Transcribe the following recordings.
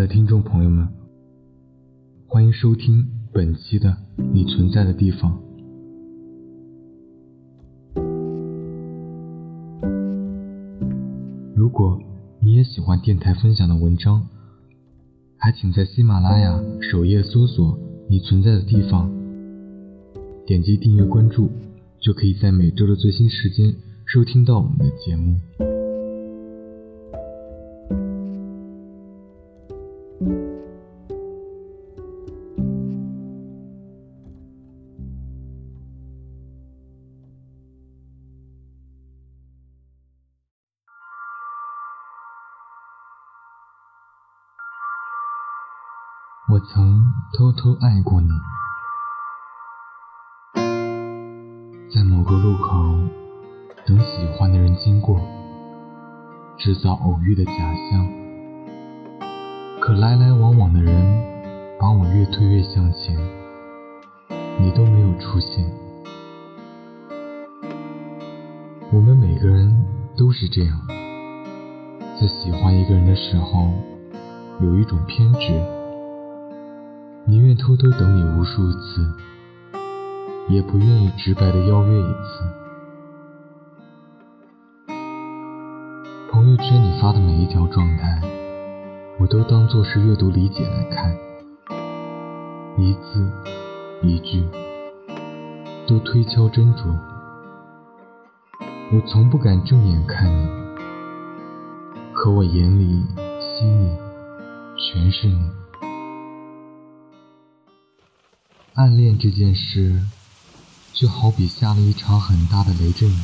的听众朋友们，欢迎收听本期的《你存在的地方》。如果你也喜欢电台分享的文章，还请在喜马拉雅首页搜索“你存在的地方”，点击订阅关注，就可以在每周的最新时间收听到我们的节目。我曾偷偷爱过你，在某个路口等喜欢的人经过，制造偶遇的假象。可来来往往的人把我越推越向前，你都没有出现。我们每个人都是这样，在喜欢一个人的时候，有一种偏执。宁愿偷偷等你无数次，也不愿意直白的邀约一次。朋友圈你发的每一条状态，我都当做是阅读理解来看，一字一句都推敲斟酌。我从不敢正眼看你，可我眼里心里全是你。暗恋这件事，就好比下了一场很大的雷阵雨。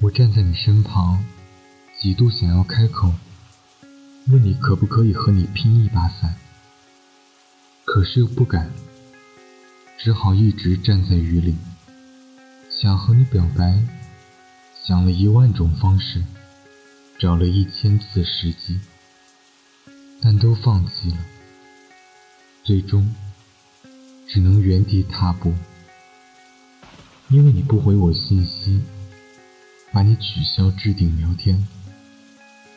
我站在你身旁，几度想要开口，问你可不可以和你拼一把伞，可是又不敢，只好一直站在雨里，想和你表白，想了一万种方式，找了一千次时机。但都放弃了，最终只能原地踏步，因为你不回我信息，把你取消置顶聊天，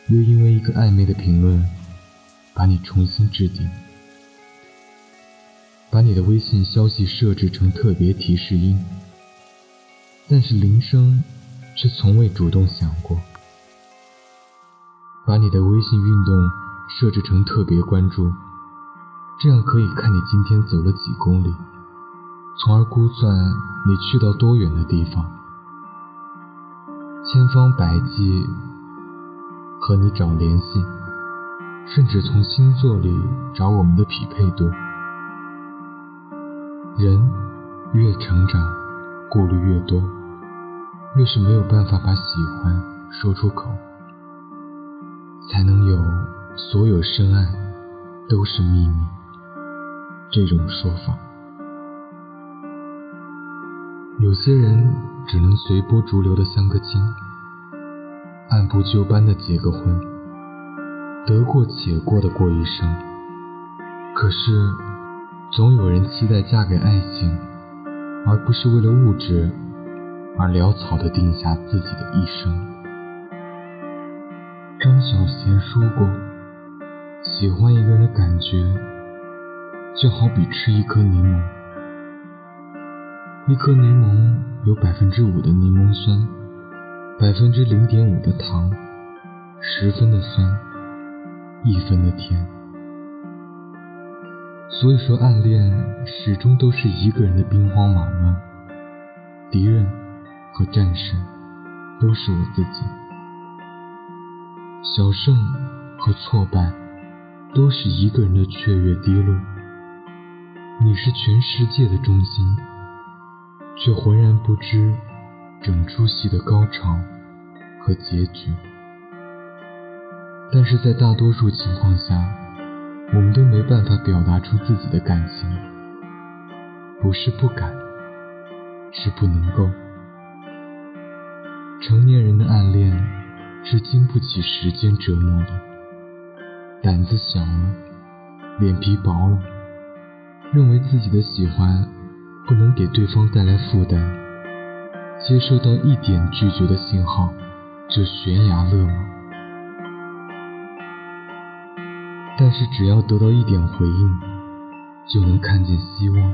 又因为一个暧昧的评论，把你重新置顶，把你的微信消息设置成特别提示音，但是铃声却从未主动响过，把你的微信运动。设置成特别关注，这样可以看你今天走了几公里，从而估算你去到多远的地方。千方百计和你找联系，甚至从星座里找我们的匹配度。人越成长，顾虑越多，越是没有办法把喜欢说出口，才能有。所有深爱都是秘密，这种说法，有些人只能随波逐流的相个亲，按部就班的结个婚，得过且过的过一生。可是，总有人期待嫁给爱情，而不是为了物质而潦草的定下自己的一生。张小娴说过。喜欢一个人的感觉，就好比吃一颗柠檬。一颗柠檬有百分之五的柠檬酸，百分之零点五的糖，十分的酸，一分的甜。所以说，暗恋始终都是一个人的兵荒马乱，敌人和战胜都是我自己，小胜和挫败。都是一个人的雀跃低落，你是全世界的中心，却浑然不知整出戏的高潮和结局。但是在大多数情况下，我们都没办法表达出自己的感情，不是不敢，是不能够。成年人的暗恋是经不起时间折磨的。胆子小了，脸皮薄了，认为自己的喜欢不能给对方带来负担，接收到一点拒绝的信号这悬崖勒马。但是只要得到一点回应，就能看见希望，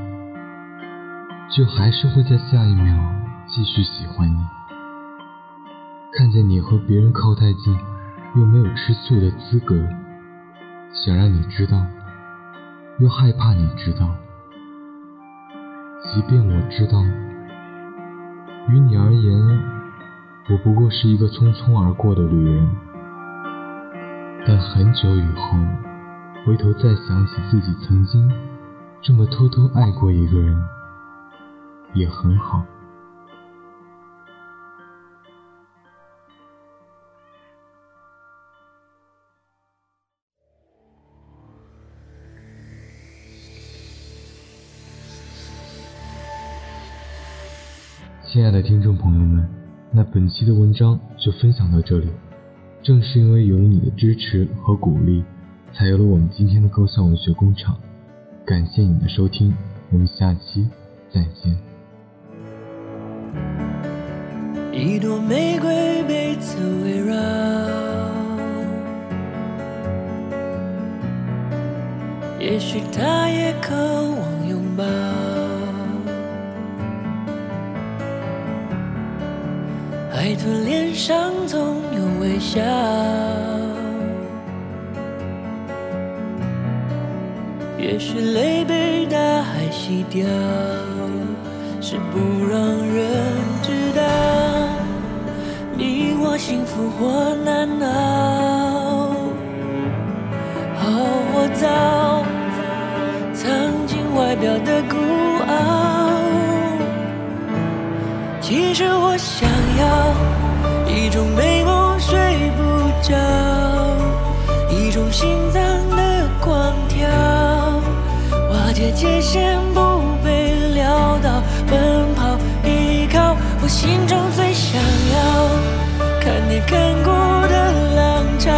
就还是会在下一秒继续喜欢你。看见你和别人靠太近，又没有吃醋的资格，想让你知道，又害怕你知道。即便我知道，于你而言，我不过是一个匆匆而过的旅人，但很久以后，回头再想起自己曾经这么偷偷爱过一个人，也很好。亲爱的听众朋友们，那本期的文章就分享到这里。正是因为有了你的支持和鼓励，才有了我们今天的高校文学工厂。感谢你的收听，我们下期再见。一朵玫瑰被刺围绕，也许它也渴望拥抱。海豚脸上总有微笑，也许泪被大海洗掉，是不让人知道你我幸福或难熬。种美梦睡不着，一种心脏的狂跳，瓦解界限不被撂倒，奔跑依靠我心中最想要看你看过的浪潮，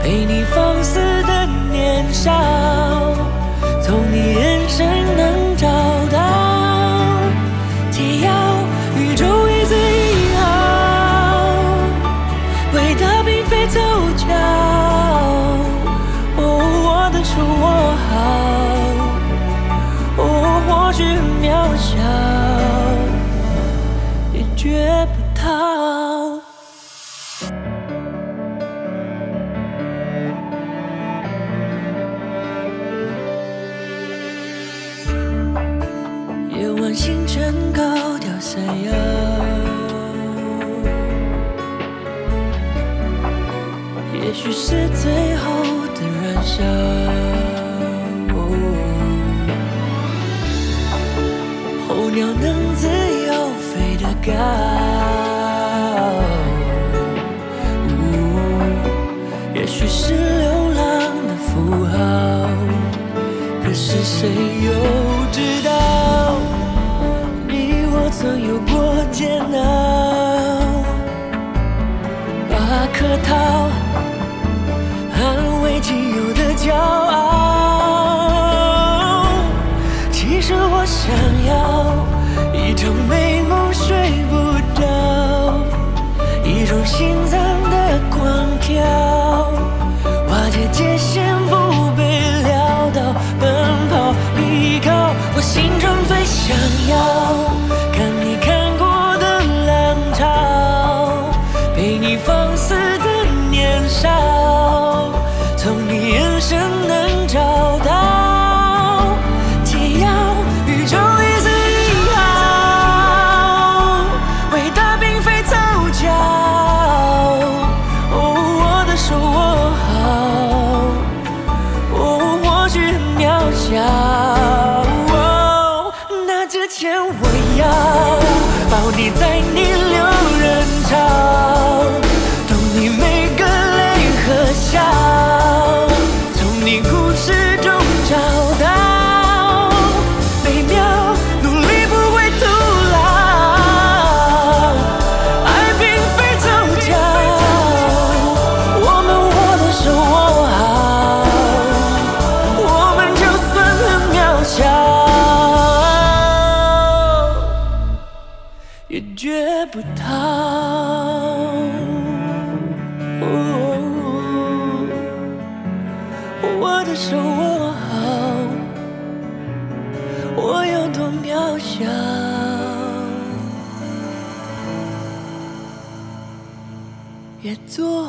陪你放肆的年少，谁又知道，你我曾有过煎熬，把客套抱你在你也做。